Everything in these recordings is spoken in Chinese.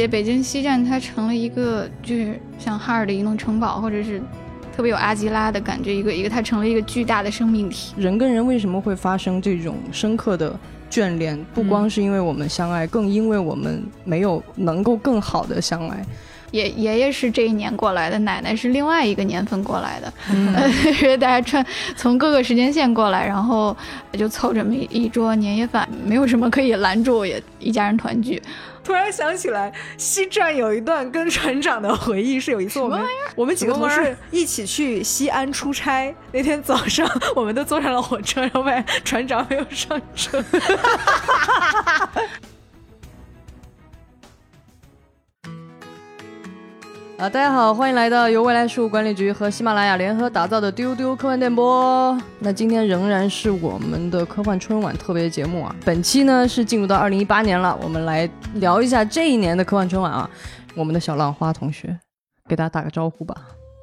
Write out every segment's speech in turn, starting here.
这北京西站它成了一个就是像哈尔的移动城堡，或者是特别有阿吉拉的感觉，一个一个它成了一个巨大的生命体。人跟人为什么会发生这种深刻的眷恋？不光是因为我们相爱，更因为我们没有能够更好的相爱。爷爷爷是这一年过来的，奶奶是另外一个年份过来的，嗯呃，大家穿从各个时间线过来，然后就凑这么一一桌年夜饭，没有什么可以拦住，也一家人团聚。突然想起来，西站有一段跟船长的回忆，是有一次我们我们几个同事一起去西安出差，那天早上我们都坐上了火车，然后发现船长没有上车。啊，大家好，欢迎来到由未来事务管理局和喜马拉雅联合打造的丢丢科幻电波。那今天仍然是我们的科幻春晚特别节目啊。本期呢是进入到二零一八年了，我们来聊一下这一年的科幻春晚啊。我们的小浪花同学，给大家打个招呼吧。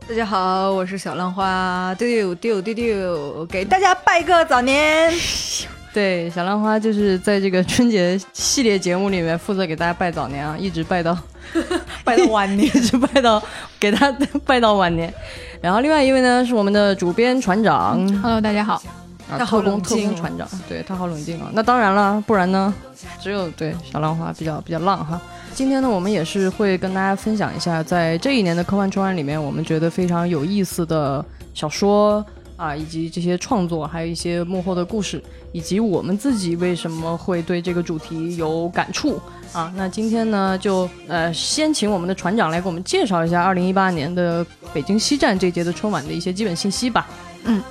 大家好，我是小浪花，丢丢丢丢丢，给大家拜个早年。对，小浪花就是在这个春节系列节目里面负责给大家拜早年啊，一直拜到 拜到晚年，一直拜到给他拜到晚年。然后另外一位呢是我们的主编船长，Hello，大家好。啊，他好特工特冷静哦工船长，对他好冷静啊。那当然了，不然呢，只有对小浪花比较比较浪哈。今天呢，我们也是会跟大家分享一下，在这一年的科幻春晚里面，我们觉得非常有意思的小说啊，以及这些创作，还有一些幕后的故事，以及我们自己为什么会对这个主题有感触啊。那今天呢，就呃先请我们的船长来给我们介绍一下二零一八年的北京西站这届的春晚的一些基本信息吧。嗯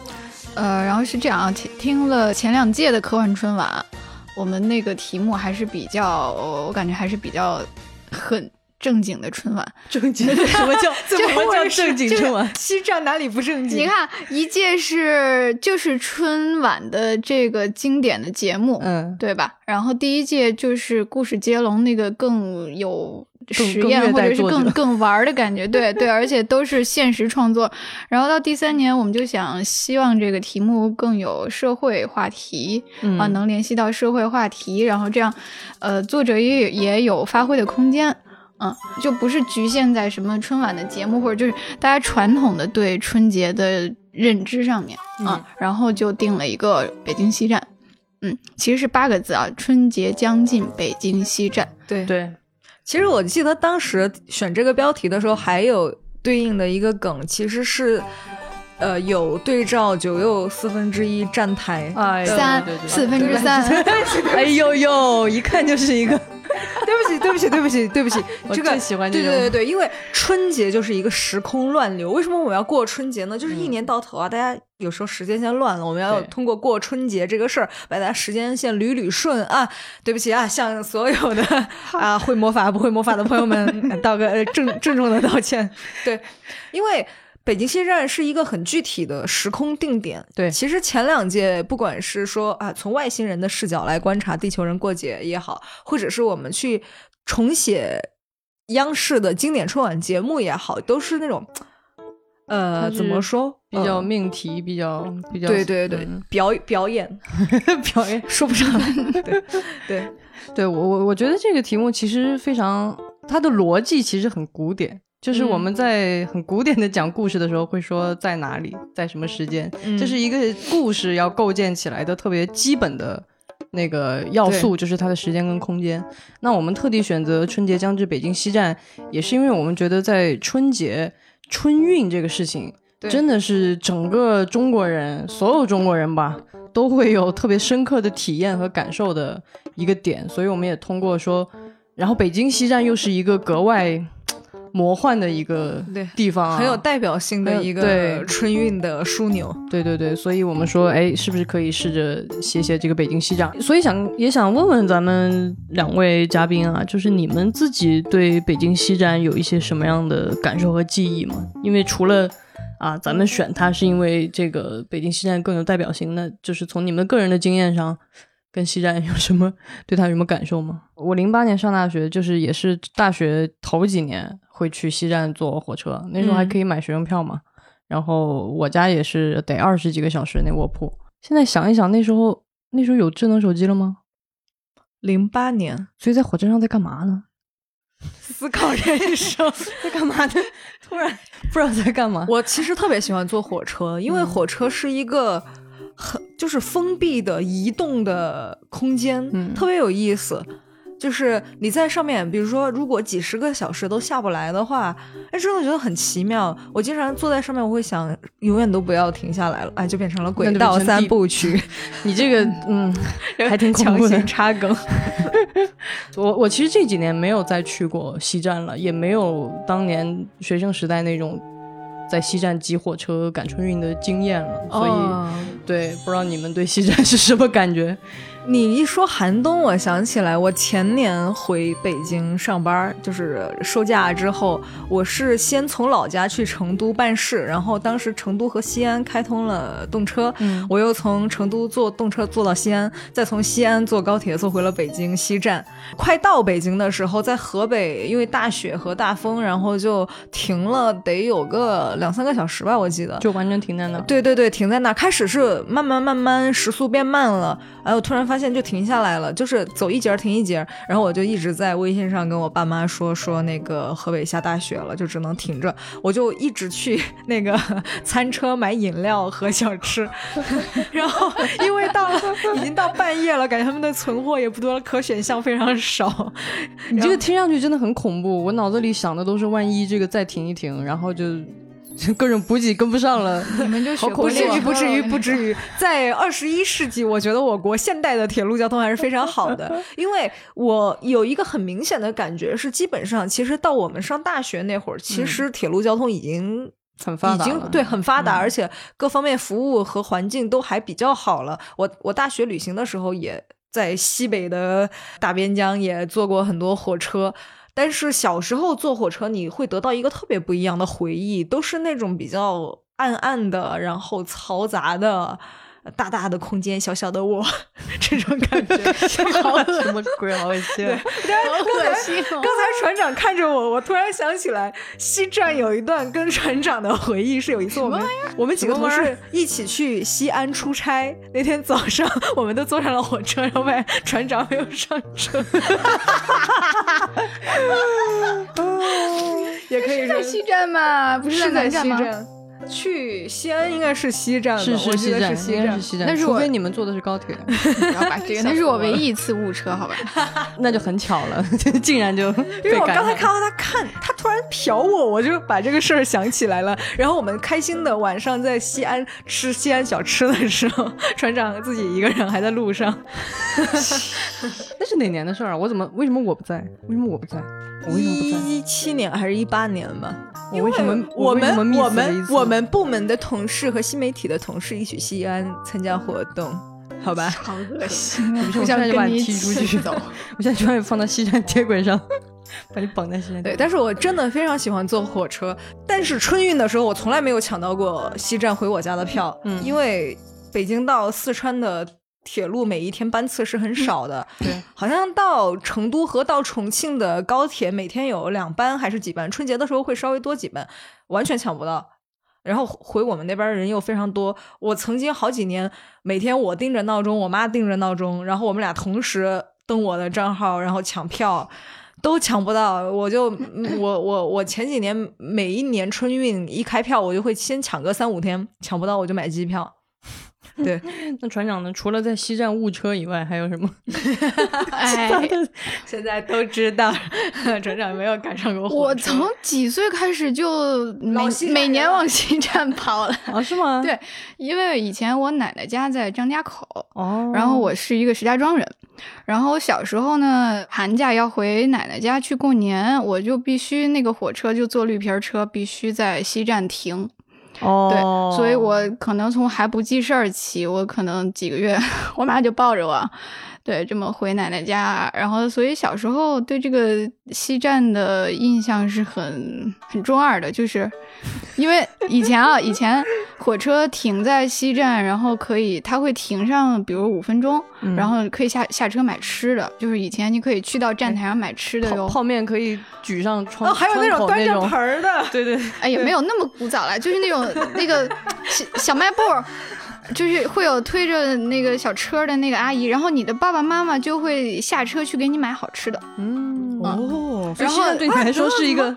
呃，然后是这样啊，听听了前两届的科幻春晚，我们那个题目还是比较，我感觉还是比较很正经的春晚。正经的？什么叫 怎么叫正经春晚？西站哪里不正经？你看，一届是就是春晚的这个经典的节目，嗯，对吧？然后第一届就是故事接龙那个更有实验或者是更更更玩的感觉，对 对，而且都是现实创作。然后到第三年，我们就想希望这个题目更有社会话题、嗯啊，能联系到社会话题，然后这样，呃，作者也也有发挥的空间。嗯，就不是局限在什么春晚的节目，或者就是大家传统的对春节的认知上面啊、嗯然后就定了一个北京西站。嗯，其实是八个字啊，春节将近，北京西站。对对，其实我记得当时选这个标题的时候，还有对应的一个梗，其实是，呃，有对照九又四分之一站台。三对对对四分之三，哎呦呦，一看就是一个，对不起，对不起，对不起，对不起，我这个最喜欢这种对对对对，因为春节就是一个时空乱流。为什么我们要过春节呢？就是一年到头啊，大家有时候时间线乱了，我们要通过过春节这个事儿，把大家时间线捋捋顺啊。对不起啊，向所有的啊会魔法不会魔法的朋友们 道个呃郑郑重的道歉。对，因为。北京西站是一个很具体的时空定点。对其实前两届不管是说啊，从外星人的视角来观察地球人过节也好，或者是我们去重写央视的经典春晚节目也好，都是那种，呃，怎么说，比较呃命题，比较比较，对对对，嗯表表演 表演。说不上来，对对对我我我觉得这个题目其实非常，它的逻辑其实很古典。就是我们在很古典的讲故事的时候，会说在哪里，在什么时间，嗯这是一个故事要构建起来的特别基本的那个要素，就是它的时间跟空间。那我们特地选择春节将至，北京西站，也是因为我们觉得在春节春运这个事情，真的是整个中国人，所有中国人吧，都会有特别深刻的体验和感受的一个点。所以我们也通过说，然后北京西站又是一个格外魔幻的一个地方、啊，很有代表性的一个对春运的枢纽。对对对，所以我们说，哎，是不是可以试着写写这个北京西站？所以想也想问问咱们两位嘉宾啊，就是你们自己对北京西站有一些什么样的感受和记忆吗？因为除了啊，咱们选它是因为这个北京西站更有代表性，那就是从你们个人的经验上，跟西站有什么对他有什么感受吗？我零八年上大学，就是也是大学头几年会去西站坐火车，那时候还可以买学生票嘛。然后我家也是得二十几个小时那卧铺。现在想一想，那时候那时候有智能手机了吗？零八年，所以在火车上在干嘛呢？思考人生。在干嘛呢？突然不知道在干嘛。我其实特别喜欢坐火车，因为火车是一个很就是封闭的移动的空间，嗯特别有意思。就是你在上面，比如说，如果几十个小时都下不来的话，哎，真的觉得很奇妙。我经常坐在上面，我会想，永远都不要停下来了，哎，就变成了轨道三部曲，你这个 嗯，还挺恐强行。插梗。我我其实这几年没有再去过西站了，也没有当年学生时代那种在西站挤火车赶春运的经验了，所以、哦对不知道你们对西站是什么感觉？你一说寒冬，我想起来，我前年回北京上班，就是收假之后，我是先从老家去成都办事，然后当时成都和西安开通了动车，嗯我又从成都坐动车坐到西安，再从西安坐高铁坐回了北京西站。快到北京的时候，在河北因为大雪和大风，然后就停了，得有个两三个小时吧，我记得。就完全停在那儿。对对对，停在那儿。开始是慢慢慢慢时速变慢了，哎，我突然发发现就停下来了，就是走一节停一节。然后我就一直在微信上跟我爸妈说说那个河北下大雪了，就只能停着。我就一直去 那个餐车买饮料和小吃，然后因为到了已经到半夜了，感觉他们的存货也不多了，可选项非常少。你这个听上去真的很恐怖，我脑子里想的都是万一这个再停一停，然后就各种补给跟不上了。你们就学不至于，不至于，不至于。在二十一世纪，我觉得我国现代的铁路交通还是非常好的，因为我有一个很明显的感觉是，基本上其实到我们上大学那会儿，其实铁路交通已经。很发达已经对很发达，嗯而且各方面服务和环境都还比较好了。我我大学旅行的时候也在西北的大边疆也坐过很多火车，但是小时候坐火车你会得到一个特别不一样的回忆，都是那种比较暗暗的，然后嘈杂的。大大的空间，小小的我，这种感觉 好什么鬼？好恶心！好恶心哦！刚才船长看着我，我突然想起来，西站有一段跟船长的回忆，是有一次我们我们几个同事一起去西安出差，那天早上我们都坐上了火车，然后发现船长没有上车，也可以说在西站嘛，不是在是在南站吗？去西安应该是西站的，是我记得是西站，西站应该是。西站，那是我除非你们坐的是高铁，不要把这个，那是我唯一一次误车，好吧？那就很巧了，竟然就因为我刚才看到他看，他突然瞟我，我就把这个事儿想起来了。然后我们开心的晚上在西安吃西安小吃的时候，船长自己一个人还在路上。那是哪年的事儿啊？我怎么为什么我不在？为什么我不在？我为什么不在？一七年还是一八年吧？我为什么我们我们我们部门的同事和新媒体的同事一起西安参加活动，好吧？好恶心我现在就把你踢出去走。我现在就把你放到西站铁轨上，把你绑在西站。对，但是我真的非常喜欢坐火车，但是春运的时候我从来没有抢到过西站回我家的票，嗯因为北京到四川的铁路每一天班次是很少的，对，好像到成都和到重庆的高铁每天有两班还是几班，春节的时候会稍微多几班，完全抢不到。然后回我们那边人又非常多，我曾经好几年每天我定着闹钟，我妈定着闹钟，然后我们俩同时登我的账号，然后抢票。都抢不到，我就嗯我我我前几年每一年春运一开票，我就会先抢个三五天，抢不到我就买机票。对，那船长呢？除了在西站误车以外，还有什么？哎，现在都知道，船长没有赶上过火我车从几岁开始就每每年往西站跑了。啊，是吗？对，因为以前我奶奶家在张家口，哦，然后我是一个石家庄人，然后我小时候呢，寒假要回奶奶家去过年，我就必须那个火车就坐绿皮儿车，必须在西站停。哦，对，所以我可能从还不记事儿起，我可能几个月，我妈就抱着我，对，这么回奶奶家，然后所以小时候对这个西站的印象是很很中二的，就是因为以前啊，以前火车停在西站，然后可以它会停上，比如五分钟，嗯。然后可以下下车买吃的，就是以前你可以去到站台上买吃的哟。泡泡面可以举上窗，哦，还有那种端着盆，儿的，对对，哎，也没有那么古早了，就是那种那个小小卖部儿，就是会有推着那个小车的那个阿姨，然后你的爸爸妈妈就会下车去给你买好吃的。嗯，哦，然后对你来说是一个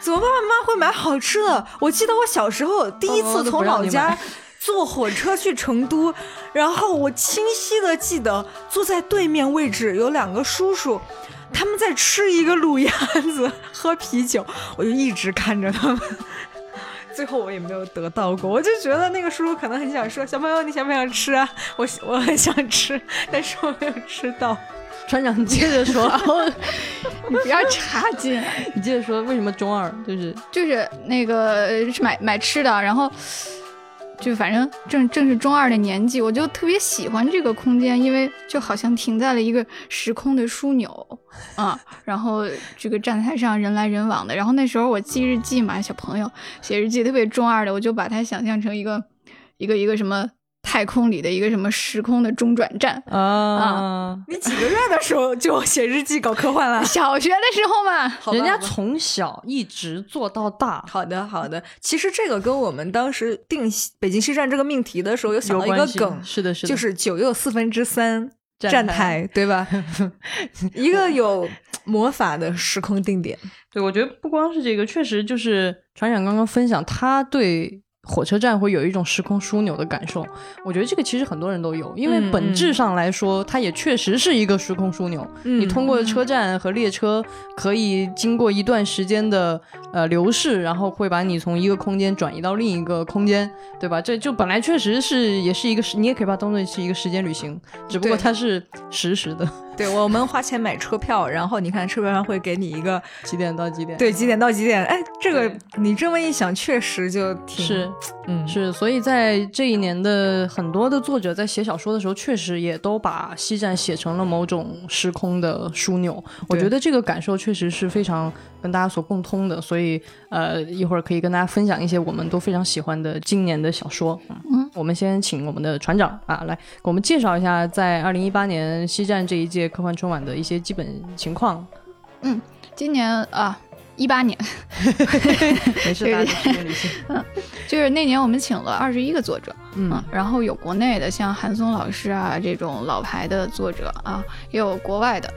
怎么爸爸妈妈会买好吃的？我记得我小时候第一次从老家 坐火车去成都，然后我清晰的记得坐在对面位置有两个叔叔，他们在吃一个卤鸭子，喝啤酒，我就一直看着他们。最后我也没有得到过，我就觉得那个叔叔可能很想说：“小朋友，你想不想吃啊？”我我很想吃，但是我没有吃到。船长，你接着说，然后你不要插进来。你接着说，为什么中二？就是就是那个是买买吃的，然后就反正正正是中二的年纪，我就特别喜欢这个空间，因为就好像停在了一个时空的枢纽 啊。然后这个站台上人来人往的，然后那时候我记日记嘛，小朋友写日记特别中二的，我就把它想象成一个一个一个什么。太空里的一个什么时空的中转站啊！你几个月的时候就写日记搞科幻了？小学的时候嘛，人家从小一直做到大。好的，好的。其实这个跟我们当时定北京西站这个命题的时候，有想到一个梗，是的，是的，就是九又四分之三站台，对吧？一个有魔法的时空定点。对，我觉得不光是这个，确实就是船长刚刚分享他对。火车站会有一种时空枢纽的感受，我觉得这个其实很多人都有，因为本质上来说，它也确实是一个时空枢纽。你通过车站和列车，可以经过一段时间的呃流逝，然后会把你从一个空间转移到另一个空间，对吧？这就本来确实是也是一个，你也可以把它当做是一个时间旅行，只不过它是实时的。对我们花钱买车票，然后你看车票上会给你一个 几点到几点，对，几点到几点。哎，这个你这么一想，确实就挺是，嗯，是。所以在这一年的很多的作者在写小说的时候，确实也都把西站写成了某种时空的枢纽。我觉得这个感受确实是非常跟大家所共通的。所以，呃，一会儿可以跟大家分享一些我们都非常喜欢的今年的小说。嗯，我们先请我们的船长啊来给我们介绍一下，在二零一八年西站这一届。科幻春晚的一些基本情况，嗯，今年啊，一八年，没事，大家嗯，就是那年我们请了二十一个作者，嗯，然后有国内的像韩松老师啊这种老牌的作者啊，也有国外的。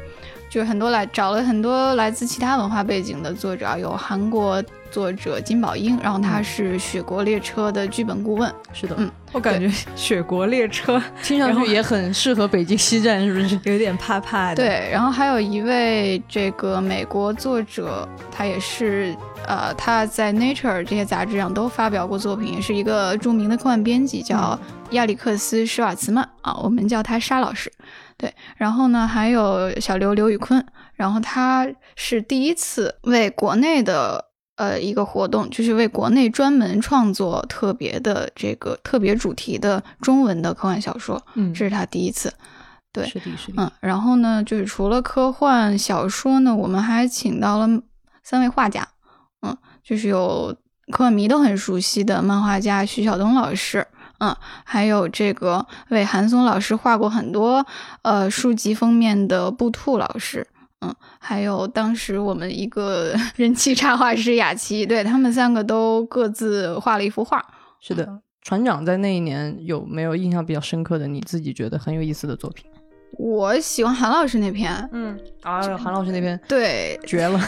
就是很多来找了很多来自其他文化背景的作者，有韩国作者金宝英，然后他是《雪国列车》的剧本顾问。是的，嗯，我感觉《雪国列车 》听上去也很适合北京西站，是不是？有点怕怕的。对，然后还有一位这个美国作者，他也是呃，他在《Nature》这些杂志上都发表过作品，也是一个著名的科幻编辑，叫亚历克斯·施瓦茨曼啊，我们叫他沙老师。对，然后呢，还有小刘刘宇坤，然后他是第一次为国内的呃一个活动，就是为国内专门创作特别的这个特别主题的中文的科幻小说，嗯，这是他第一次。对，是的，是的。嗯，然后呢，就是除了科幻小说呢，我们还请到了三位画家，嗯，就是有科幻迷都很熟悉的漫画家徐晓东老师。嗯，还有这个为韩松老师画过很多呃书籍封面的布兔老师，嗯，还有当时我们一个 人气插画师雅琪，对他们三个都各自画了一幅画。是的，船长在那一年有没有印象比较深刻的？你自己觉得很有意思的作品？我喜欢韩老师那篇，嗯啊，韩老师那篇对绝了，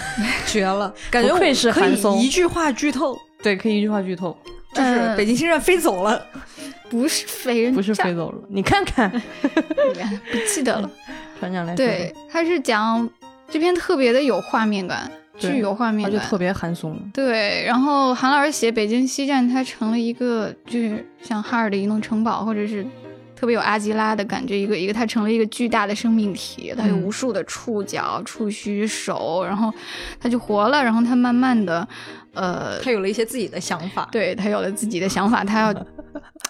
绝了 感觉不愧是韩松，一句话剧透，对，可以一句话剧透。就是北京新站飞走了，不是飞人，不是飞走了，你看看，不记得了。船长来，对，他是讲这篇特别的有画面感，具有画面感，而且特别韩松。对，然后韩老师写北京西站，它成了一个就是像哈尔的移动城堡，或者是特别有阿基拉的感觉，一个一个它成了一个巨大的生命体，它有无数的触角、触须、手，然后它就活了，然后它慢慢的。呃，他有了一些自己的想法，对他有了自己的想法，他要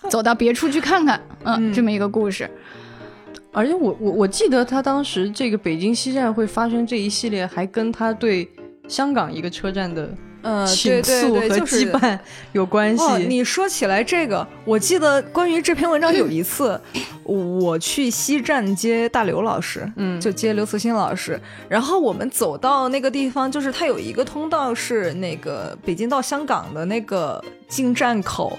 走到别处去看看，嗯，这么一个故事。而且我我我记得他当时这个北京西站会发生这一系列，还跟他对香港一个车站的。呃，对对对，羁绊有关系。你说起来这个，我记得关于这篇文章有一次，我去西站接大刘老师，嗯，就接刘慈欣老师，然后我们走到那个地方，就是他有一个通道是那个北京到香港的那个进站口，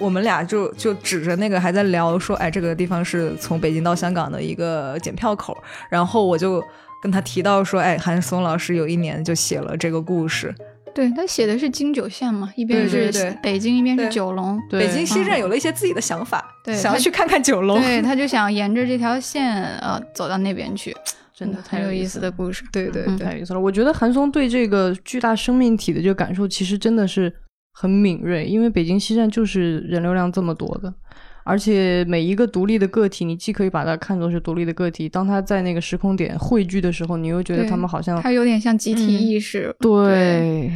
我们俩就就指着那个还在聊说，哎，这个地方是从北京到香港的一个检票口，然后我就。跟他提到说，哎，韩松老师有一年就写了这个故事。对他写的是京九线嘛，一边是北京，一边是九龙。对北京西站有了一些自己的想法，对想要去看看九龙。对，他就想沿着这条线呃走到那边去，真的嗯很有意思的故事。嗯对对对太有意思了。我觉得韩松对这个巨大生命体的这个感受，其实真的是很敏锐，因为北京西站就是人流量这么多的，而且每一个独立的个体，你既可以把它看作是独立的个体，当它在那个时空点汇聚的时候，你又觉得他们好像它有点像集体嗯意识。对，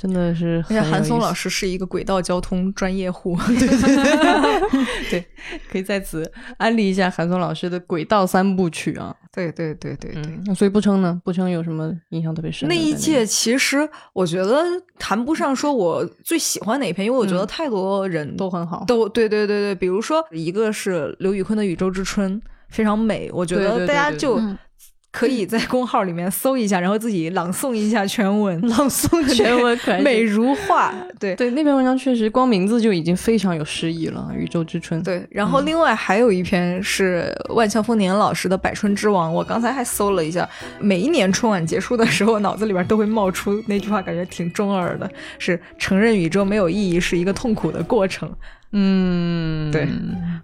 真的是而且韩松老师师是一个轨道交通专业户 对，可以在此安利一下韩松老师的轨道三部曲啊。对对对对对。嗯，所以不称呢？不称有什么印象特别深？那一届其实我觉得谈不上说我最喜欢哪一篇，因为我觉得嗯太多人都很好。都对对对对，比如说一个是刘宇坤的《宇宙之春》，非常美，我觉对得对对对大家就嗯可以在公号里面搜一下，然后自己朗诵一下全文，朗诵全文美如画。对对，那篇文章确实光名字就已经非常有诗意了，《宇宙之春》。对，然后另外还有一篇是万象丰年老师的《百春之王》，我刚才还搜了一下，每一年春晚结束的时候，脑子里边都会冒出那句话，感觉挺中二的，是承认宇宙没有意义是一个痛苦的过程。嗯，对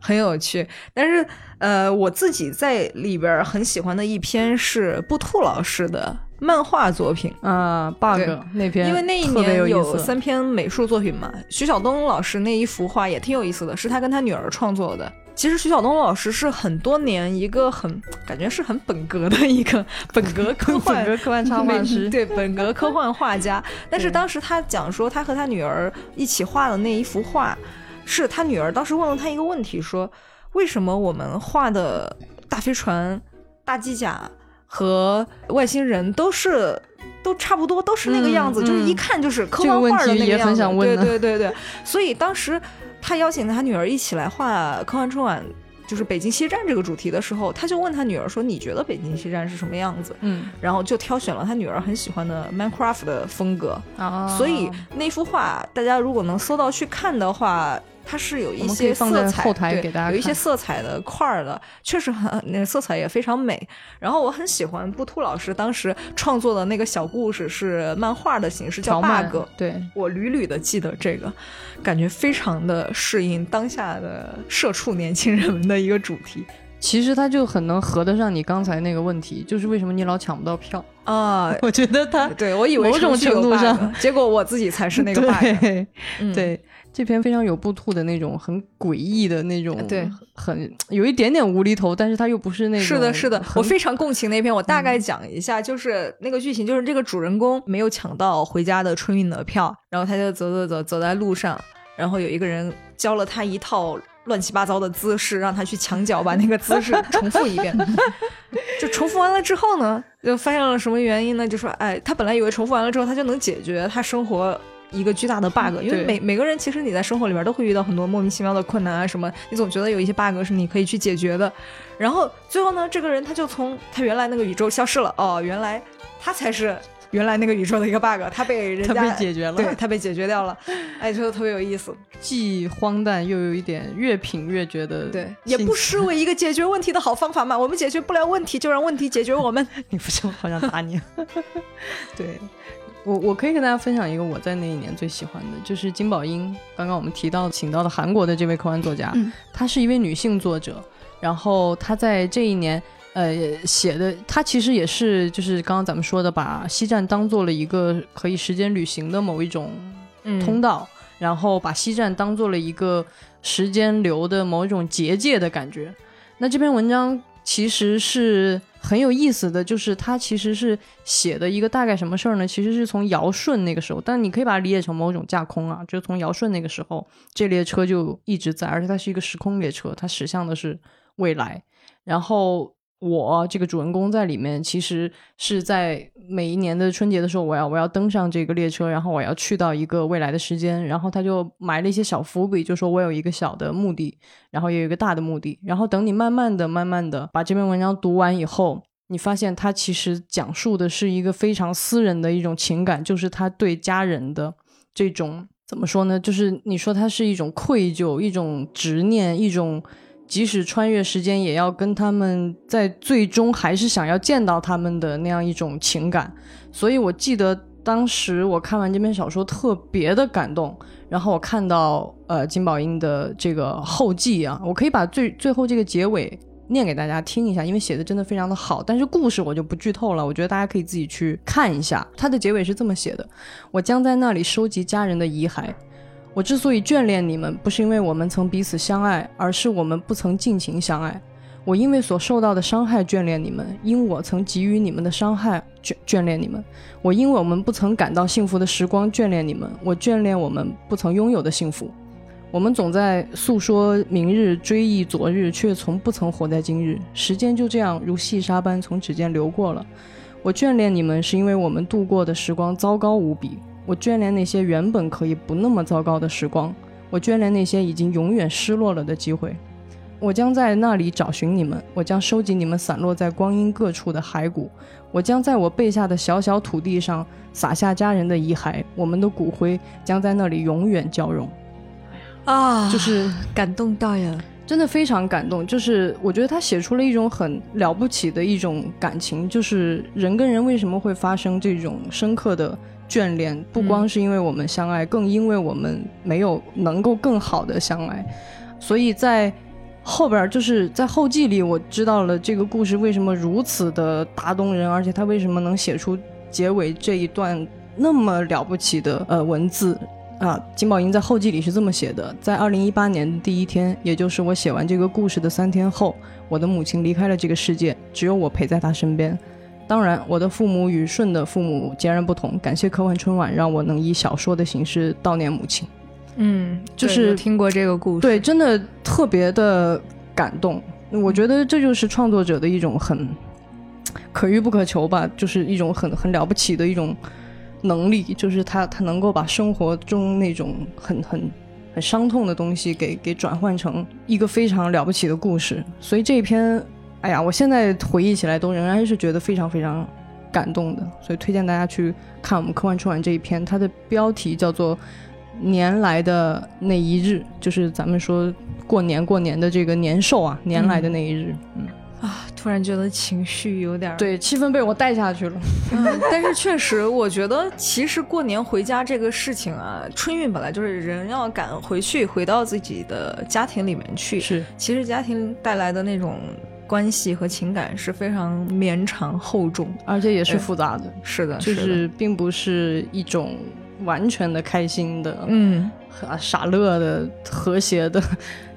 很有趣。但是，呃，我自己在里边很喜欢的一篇是布兔老师的漫画作品，啊，bug 那篇，因为那一年有。三篇美术作品嘛。徐晓东老师那一幅画也挺有意思的，是他跟他女儿创作的。其实徐晓东老师是很多年一个很感觉是很本格的一个本格科幻 本格科幻插画师对本格科幻画家。但是当时他讲说，他和他女儿一起画的那一幅画，是他女儿当时问了他一个问题，说为什么我们画的大飞船、大机甲和外星人都是。都差不多，都是那个样子，嗯就是一嗯看就是科这个问幻画的题也很那个样子。对想问对对对对，所以当时他邀请他女儿一起来画科幻春晚，就是北京西站这个主题的时候，他就问他女儿说：“你觉得北京西站是什么样子？”嗯然后就挑选了他女儿很喜欢的 Minecraft 的风格，啊所以那幅画大家如果能搜到去看的话，它是有一些色彩，后台对给大家有一些色彩的块儿的，确实很那色彩也非常美。然后我很喜欢布兔老师当时创作的那个小故事是漫画的形式，叫 bug。对，我屡屡的记得这个，感觉非常的适应当下的社畜年轻人们的一个主题其实他就很能合得上你刚才那个问题，就是为什么你老抢不到票？啊。我觉得他对，我以为某种程度上结果我自己才是那个 bug。对、嗯对，这篇非常有布兔的那种很诡异的那种，对，很有一点点无厘头，但是他又不是那种是的，是的，我非常共情那篇。我大概讲一下，就是那个剧情，就是这个主人公没有抢到回家的春运的票，然后他就走走走走在路上，然后有一个人教了他一套乱七八糟的姿势，让他去墙角把那个姿势 重复一遍。就重复完了之后呢，就发现了什么原因呢？就说，哎，他本来以为重复完了之后他就能解决他生活。一个巨大的 bug，因为每每个人其实你在生活里边都会遇到很多莫名其妙的困难啊什么，你总觉得有一些 bug 是你可以去解决的，然后最后呢，这个人他就从他原来那个宇宙消失了。哦，原来他才是原来那个宇宙的一个 bug，他被人它家被解决了，对他被解决掉了。哎，觉得特别有意思。既荒诞又有一点越品越觉得对，也不失为一个解决问题的好方法嘛。我们解决不了问题，就让问题解决我们。你不是我好想打你。对，我我可以跟大家分享一个我在那一年最喜欢的，就是金宝英。刚刚我们提到请到的韩国的这位科幻作家，嗯她是一位女性作者，然后她在这一年。呃，写的他其实也是，就是刚刚咱们说的，把西站当做了一个可以时间旅行的某一种嗯通道，然后把西站当做了一个时间流的某一种结界的感觉。那这篇文章其实是很有意思的，就是它其实是写的一个大概什么事儿呢？其实是从尧舜那个时候，但你可以把它理解成某种架空啊，就从尧舜那个时候，这列车就一直在，而且它是一个时空列车，它驶向的是未来，然后。我这个主人公在里面，其实是在每一年的春节的时候，我要我要登上这个列车，然后我要去到一个未来的时间，然后他就埋了一些小伏笔，就说我有一个小的目的，然后也有一个大的目的，然后等你慢慢的、慢慢的把这篇文章读完以后，你发现他其实讲述的是一个非常私人的一种情感，就是他对家人的这种怎么说呢？就是你说他是一种愧疚、一种执念、一种即使穿越时间，也要跟他们在最终还是想要见到他们的那样一种情感。所以我记得当时我看完这篇小说特别的感动。然后我看到呃金宝英的这个后记啊，我可以把最最后这个结尾念给大家听一下，因为写的真的非常的好。但是故事我就不剧透了，我觉得大家可以自己去看一下。它的结尾是这么写的：我将在那里收集家人的遗骸。我之所以眷恋你们，不是因为我们曾彼此相爱，而是我们不曾尽情相爱。我因为所受到的伤害眷恋你们，因我曾给予你们的伤害眷眷恋你们。我因为我们不曾感到幸福的时光眷恋你们，我眷恋我们不曾拥有的幸福。我们总在诉说明日，追忆昨日，却从不曾活在今日。时间就这样如细沙般从指尖流过了。我眷恋你们，是因为我们度过的时光糟糕无比。我眷恋那些原本可以不那么糟糕的时光，我眷恋那些已经永远失落了的机会。我将在那里找寻你们，我将收集你们散落在光阴各处的骸骨，我将在我背下的小小土地上撒下家人的遗骸，我们的骨灰将在那里永远交融。啊，就是感动到呀，真的非常感动。就是我觉得他写出了一种很了不起的一种感情，就是人跟人为什么会发生这种深刻的。眷恋不光是因为我们相爱，更因为我们没有能够更好的相爱，所以在后边就是在后记里，我知道了这个故事为什么如此的打动人，而且他为什么能写出结尾这一段那么了不起的呃文字啊。金宝英在后记里是这么写的：在二零一八年的第一天，也就是我写完这个故事的三天后，我的母亲离开了这个世界，只有我陪在她身边。当然，我的父母与顺的父母截然不同。感谢科幻春晚，让我能以小说的形式悼念母亲。嗯，就是听过这个故事，对，真的特别的感动。我觉得这就是创作者的一种很可遇不可求吧，就是一种很很了不起的一种能力，就是他他能够把生活中那种很很很伤痛的东西给给转换成一个非常了不起的故事。所以这一篇。哎呀，我现在回忆起来都仍然是觉得非常非常感动的，所以推荐大家去看我们科幻春晚这一篇，它的标题叫做《年来的那一日》，就是咱们说过年过年的这个年兽啊，年来的那一日。嗯啊，突然觉得情绪有点对，气氛被我带下去了。嗯，但是确实，我觉得其实过年回家这个事情啊，春运本来就是人要赶回去，回到自己的家庭里面去。是，其实家庭带来的那种。关系和情感是非常绵长厚重，而且也是复杂的。是的，就是并不是一种完全的开心的，嗯，傻乐的和谐的。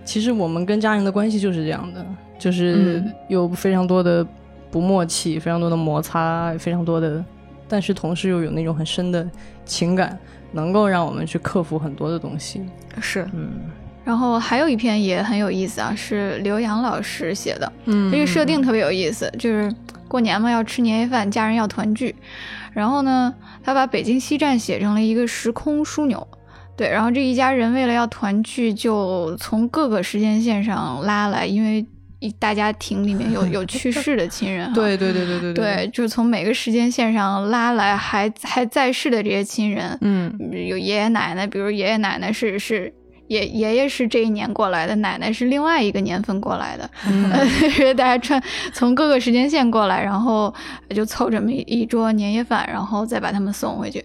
其实我们跟家人的关系就是这样的，就是有非常多的不默契，非常多的摩擦，非常多的，但是同时又有那种很深的情感，能够让我们去克服很多的东西。是，嗯。然后还有一篇也很有意思啊，是刘洋老师写的，嗯，这个设定特别有意思，就是过年嘛，要吃年夜饭，家人要团聚，然后呢，他把北京西站写成了一个时空枢纽，对，然后这一家人为了要团聚，就从各个时间线上拉来，因为一大家庭里面有 有去世的亲人，对对对对对对，就是从每个时间线上拉来还还在世的这些亲人，嗯，有爷爷奶奶，比如爷爷奶奶是是。爷爷爷是这一年过来的，奶奶是另外一个年份过来的，大家穿从各个时间线过来，然后就凑这么一桌年夜饭，然后再把他们送回去，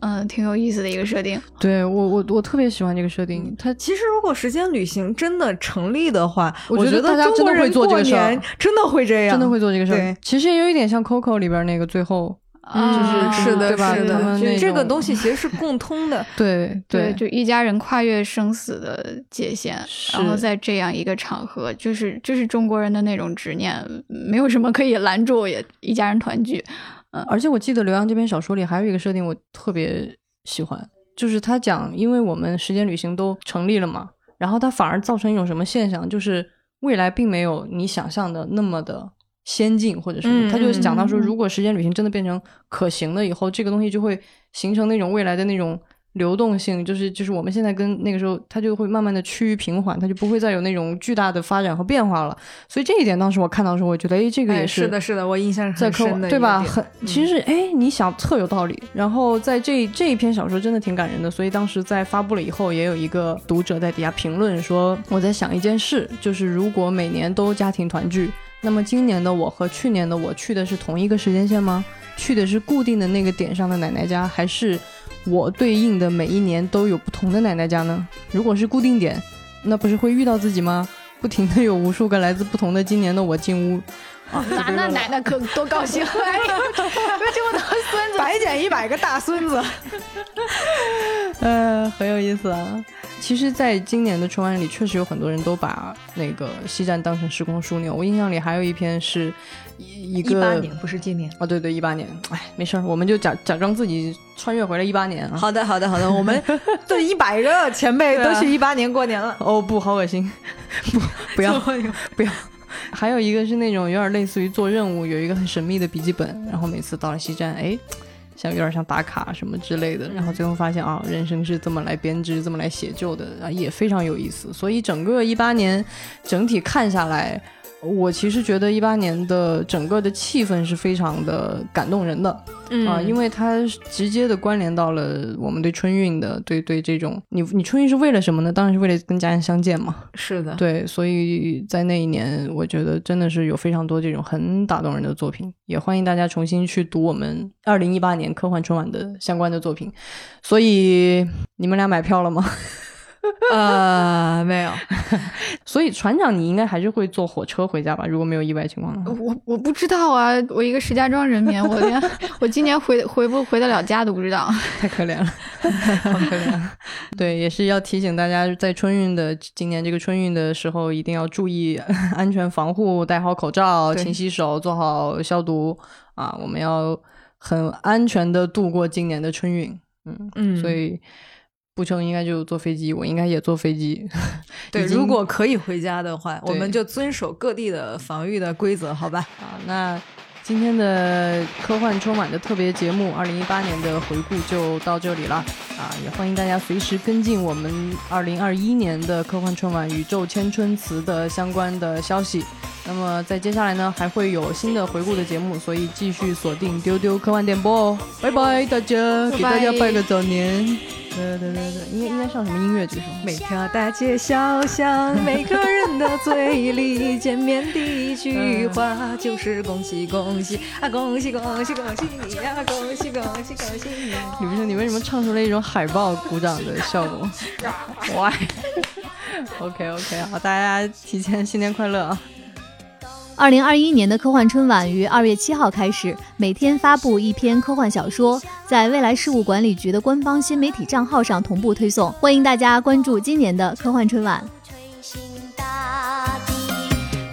嗯，挺有意思的一个设定。对我我我特别喜欢这个设定。它其实如果时间旅行真的成立的话，我觉得大家真的会做这个事儿，真的会这样，真的会做这个事儿。其实也有一点像 Coco 里边那个最后。啊，是是的，对吧？是的，这个东西其实是共通的。对对，就一家人跨越生死的界限，然后在这样一个场合，就是就是中国人的那种执念，没有什么可以拦住，也一家人团聚。嗯，而且我记得刘洋这篇小说里还有一个设定，我特别喜欢，就是他讲，因为我们时间旅行都成立了嘛，然后它反而造成一种什么现象，就是未来并没有你想象的那么的。先进或者什么，他就讲到说，如果时间旅行真的变成可行了以后，这个东西就会形成那种未来的那种流动性，就是就是我们现在跟那个时候，它就会慢慢的趋于平缓，它就不会再有那种巨大的发展和变化了。所以这一点当时我看到的时候，我觉得哎，这个也是是的，是的，我印象在深的，对吧？很其实哎，你想特有道理。然后在这这一篇小说真的挺感人的，所以当时在发布了以后，也有一个读者在底下评论说，我在想一件事，就是如果每年都家庭团聚，那么今年的我和去年的我去的是同一个时间线吗？去的是固定的那个点上的奶奶家，还是？我对应的每一年都有不同的奶奶家呢。如果是固定点，那不是会遇到自己吗？不停的有无数个来自不同的今年的我进屋，啊，那奶奶可多高兴！哎呦，这么多孙子，白捡一百个大孙子，呃，很有意思啊。其实，在今年的春晚里，确实有很多人都把那个西站当成时空枢纽。我印象里还有一篇是。一个一八年不是今年哦，对对，一八年，哎，没事儿，我们就假假装自己穿越回来一八年啊。好的，好的，好的，我们 对一百个前辈都去一八年过年了。哦不，好恶心，不不要 不要。还有一个是那种有点类似于做任务，有一个很神秘的笔记本，然后每次到了西站，哎，像有点像打卡什么之类的，然后最后发现啊，人生是这么来编织、这么来写就的啊，也非常有意思。所以整个一八年整体看下来。我其实觉得一八年的整个的气氛是非常的感动人的，啊，因为它直接的关联到了我们对春运的，对对这种，你你春运是为了什么呢？当然是为了跟家人相见嘛。是的，对，所以在那一年，我觉得真的是有非常多这种很打动人的作品，也欢迎大家重新去读我们二零一八年科幻春晚的相关的作品。所以你们俩买票了吗？呃，没有，所以船长，你应该还是会坐火车回家吧？如果没有意外情况的话，我我不知道啊，我一个石家庄人民，我连 我今年回回不回得了家都不知道，太可怜了，好可怜。对，也是要提醒大家，在春运的今年这个春运的时候，一定要注意安全防护，戴好口罩，勤洗手，做好消毒啊！我们要很安全的度过今年的春运。嗯嗯，所以。不成应该就坐飞机，我应该也坐飞机。对，如果可以回家的话，我们就遵守各地的防御的规则，好吧？啊，那今天的科幻春晚的特别节目，二零一八年的回顾就到这里了。啊，也欢迎大家随时跟进我们二零二一年的科幻春晚宇宙千春词的相关的消息。那么在接下来呢，还会有新的回顾的节目，所以继续锁定丢丢科幻电波哦。拜拜，大家，给大家拜个早年。对对对对，应该应该上什么音乐？这首。每条大街小巷，每个人的嘴里，见面第一句话就是恭喜恭喜啊！恭喜恭喜恭喜你啊！恭喜恭喜恭喜你！你不是你为什么唱出了一种海报鼓掌的效果？Why？OK OK，好，大家提前新年快乐啊！二零二一年的科幻春晚于二月七号开始，每天发布一篇科幻小说，在未来事务管理局的官方新媒体账号上同步推送。欢迎大家关注今年的科幻春晚。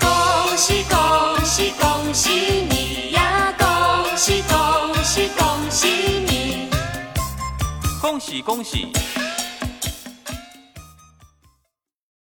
恭喜恭喜恭喜你呀！恭喜恭喜恭喜你！恭喜恭喜！